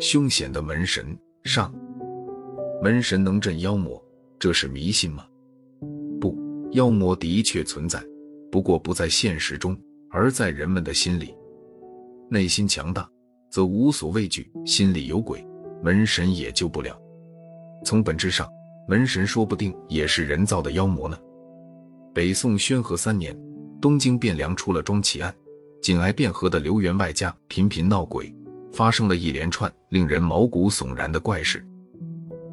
凶险的门神上，门神能镇妖魔，这是迷信吗？不，妖魔的确存在，不过不在现实中，而在人们的心里。内心强大，则无所畏惧；心里有鬼，门神也救不了。从本质上，门神说不定也是人造的妖魔呢。北宋宣和三年，东京汴梁出了桩奇案，紧挨汴河的刘员外家频频闹鬼，发生了一连串令人毛骨悚然的怪事。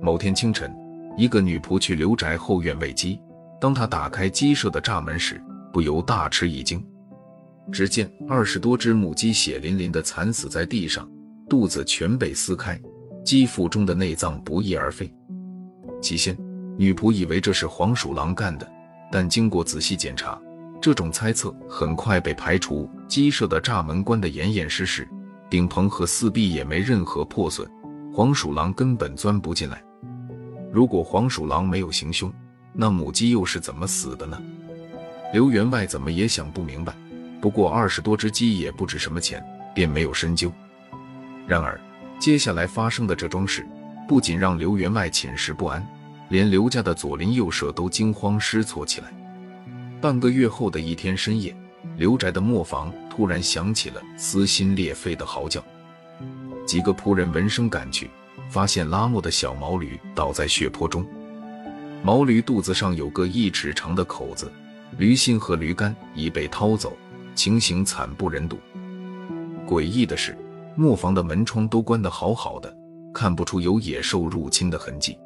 某天清晨，一个女仆去刘宅后院喂鸡，当她打开鸡舍的栅门时，不由大吃一惊。只见二十多只母鸡血淋淋的惨死在地上，肚子全被撕开，鸡腹中的内脏不翼而飞。起先，女仆以为这是黄鼠狼干的，但经过仔细检查，这种猜测很快被排除。鸡舍的栅门关得严严实实，顶棚和四壁也没任何破损，黄鼠狼根本钻不进来。如果黄鼠狼没有行凶，那母鸡又是怎么死的呢？刘员外怎么也想不明白。不过二十多只鸡也不值什么钱，便没有深究。然而，接下来发生的这桩事，不仅让刘员外寝食不安，连刘家的左邻右舍都惊慌失措起来。半个月后的一天深夜，刘宅的磨坊突然响起了撕心裂肺的嚎叫。几个仆人闻声赶去，发现拉磨的小毛驴倒在血泊中，毛驴肚子上有个一尺长的口子，驴心和驴肝已被掏走。情形惨不忍睹。诡异的是，磨坊的门窗都关得好好的，看不出有野兽入侵的痕迹。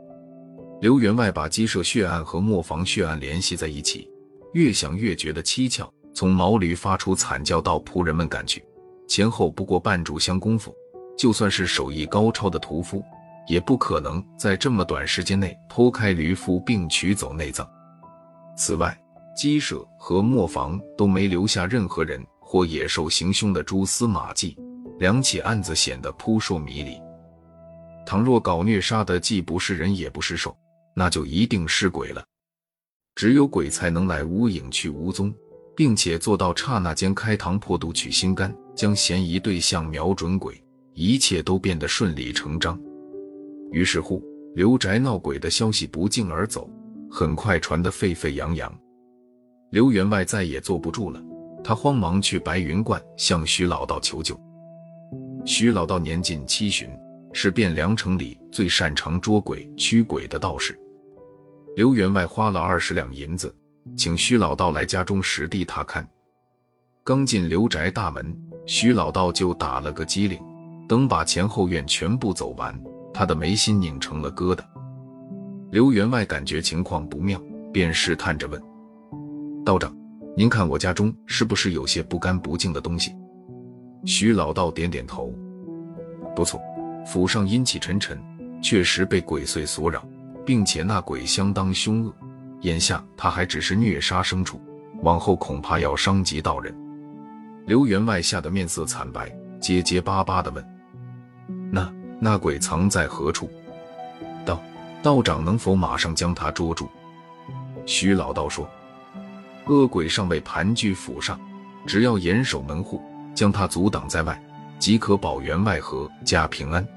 刘员外把鸡舍血案和磨坊血案联系在一起，越想越觉得蹊跷。从毛驴发出惨叫到仆人们赶去，前后不过半炷香功夫。就算是手艺高超的屠夫，也不可能在这么短时间内剖开驴腹并取走内脏。此外，鸡舍和磨坊都没留下任何人或野兽行凶的蛛丝马迹，两起案子显得扑朔迷离。倘若搞虐杀的既不是人也不是兽，那就一定是鬼了。只有鬼才能来无影去无踪，并且做到刹那间开膛破肚取心肝，将嫌疑对象瞄准鬼，一切都变得顺理成章。于是乎，刘宅闹鬼的消息不胫而走，很快传得沸沸扬扬。刘员外再也坐不住了，他慌忙去白云观向徐老道求救。徐老道年近七旬，是汴梁城里最擅长捉鬼驱鬼的道士。刘员外花了二十两银子，请徐老道来家中实地踏勘。刚进刘宅大门，徐老道就打了个激灵。等把前后院全部走完，他的眉心拧成了疙瘩。刘员外感觉情况不妙，便试探着问。道长，您看我家中是不是有些不干不净的东西？徐老道点点头，不错，府上阴气沉沉，确实被鬼祟所扰，并且那鬼相当凶恶。眼下他还只是虐杀牲畜，往后恐怕要伤及道人。刘员外吓得面色惨白，结结巴巴地问：“那那鬼藏在何处？道道长能否马上将他捉住？”徐老道说。恶鬼尚未盘踞府上，只要严守门户，将他阻挡在外，即可保员外和家平安。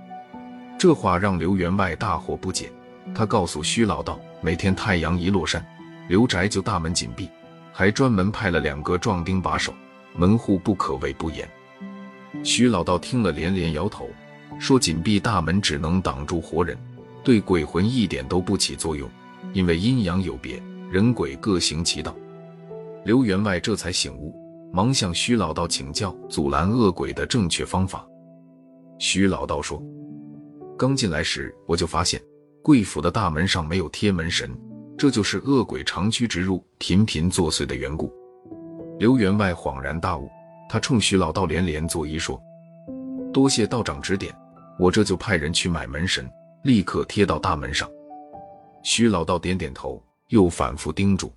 这话让刘员外大惑不解。他告诉徐老道，每天太阳一落山，刘宅就大门紧闭，还专门派了两个壮丁把守，门户不可谓不严。徐老道听了连连摇头，说：“紧闭大门只能挡住活人，对鬼魂一点都不起作用，因为阴阳有别，人鬼各行其道。”刘员外这才醒悟，忙向徐老道请教阻拦恶鬼的正确方法。徐老道说：“刚进来时，我就发现贵府的大门上没有贴门神，这就是恶鬼长驱直入、频频作祟的缘故。”刘员外恍然大悟，他冲徐老道连连作揖说：“多谢道长指点，我这就派人去买门神，立刻贴到大门上。”徐老道点点头，又反复叮嘱。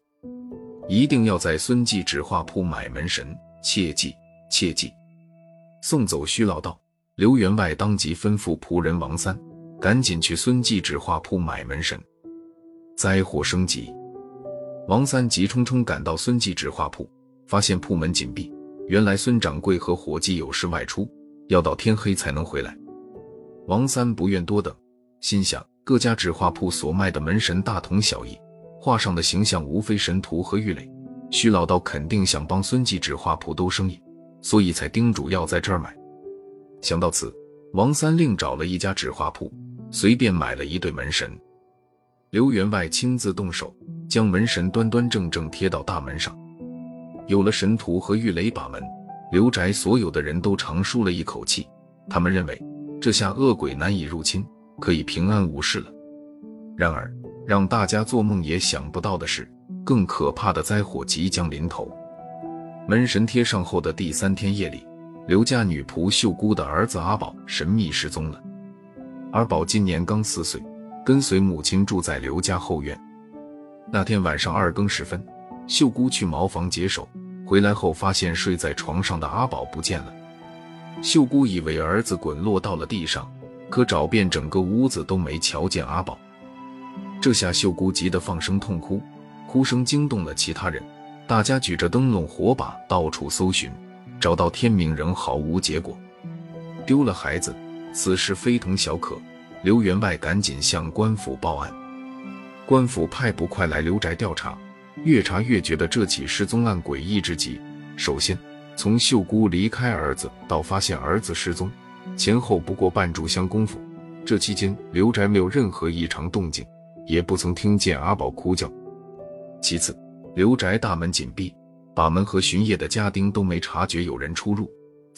一定要在孙记纸画铺买门神，切记切记！送走徐老道，刘员外当即吩咐仆人王三，赶紧去孙记纸画铺买门神。灾祸升级，王三急冲冲赶到孙记纸画铺，发现铺门紧闭，原来孙掌柜和伙计有事外出，要到天黑才能回来。王三不愿多等，心想各家纸画铺所卖的门神大同小异，画上的形象无非神荼和郁垒，徐老道肯定想帮孙记纸画铺兜生意，所以才叮嘱要在这儿买。想到此，王三另找了一家纸画铺，随便买了一对门神。刘员外亲自动手，将门神端端正正贴到大门上。有了神荼和郁垒把门，刘宅所有的人都长舒了一口气。他们认为这下恶鬼难以入侵，可以平安无事了。然而，让大家做梦也想不到的是，更可怕的灾祸即将临头。门神贴上后的第三天夜里，刘家女仆秀姑的儿子阿宝神秘失踪了。阿宝今年刚四岁，跟随母亲住在刘家后院。那天晚上二更时分。秀姑去茅房解手，回来后发现睡在床上的阿宝不见了。秀姑以为儿子滚落到了地上，可找遍整个屋子都没瞧见阿宝。这下秀姑急得放声痛哭，哭声惊动了其他人，大家举着灯笼火把到处搜寻，找到天明仍毫无结果。丢了孩子，此事非同小可。刘员外赶紧向官府报案，官府派捕快来刘宅调查。越查越觉得这起失踪案诡异至极。首先，从秀姑离开儿子到发现儿子失踪，前后不过半炷香功夫。这期间，刘宅没有任何异常动静，也不曾听见阿宝哭叫。其次，刘宅大门紧闭，把门和巡夜的家丁都没察觉有人出入，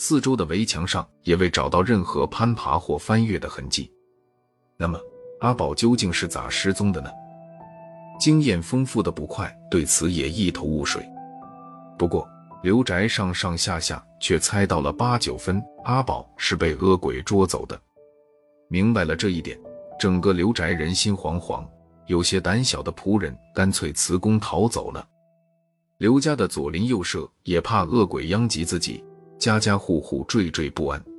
四周的围墙上也未找到任何攀爬或翻越的痕迹。那么，阿宝究竟是咋失踪的呢？经验丰富的捕快对此也一头雾水。不过刘宅上上下下却猜到了八九分，阿宝是被恶鬼捉走的。明白了这一点，整个刘宅人心惶惶，有些胆小的仆人干脆辞工逃走了。刘家的左邻右舍也怕恶鬼殃及自己，家家户户惴惴不安。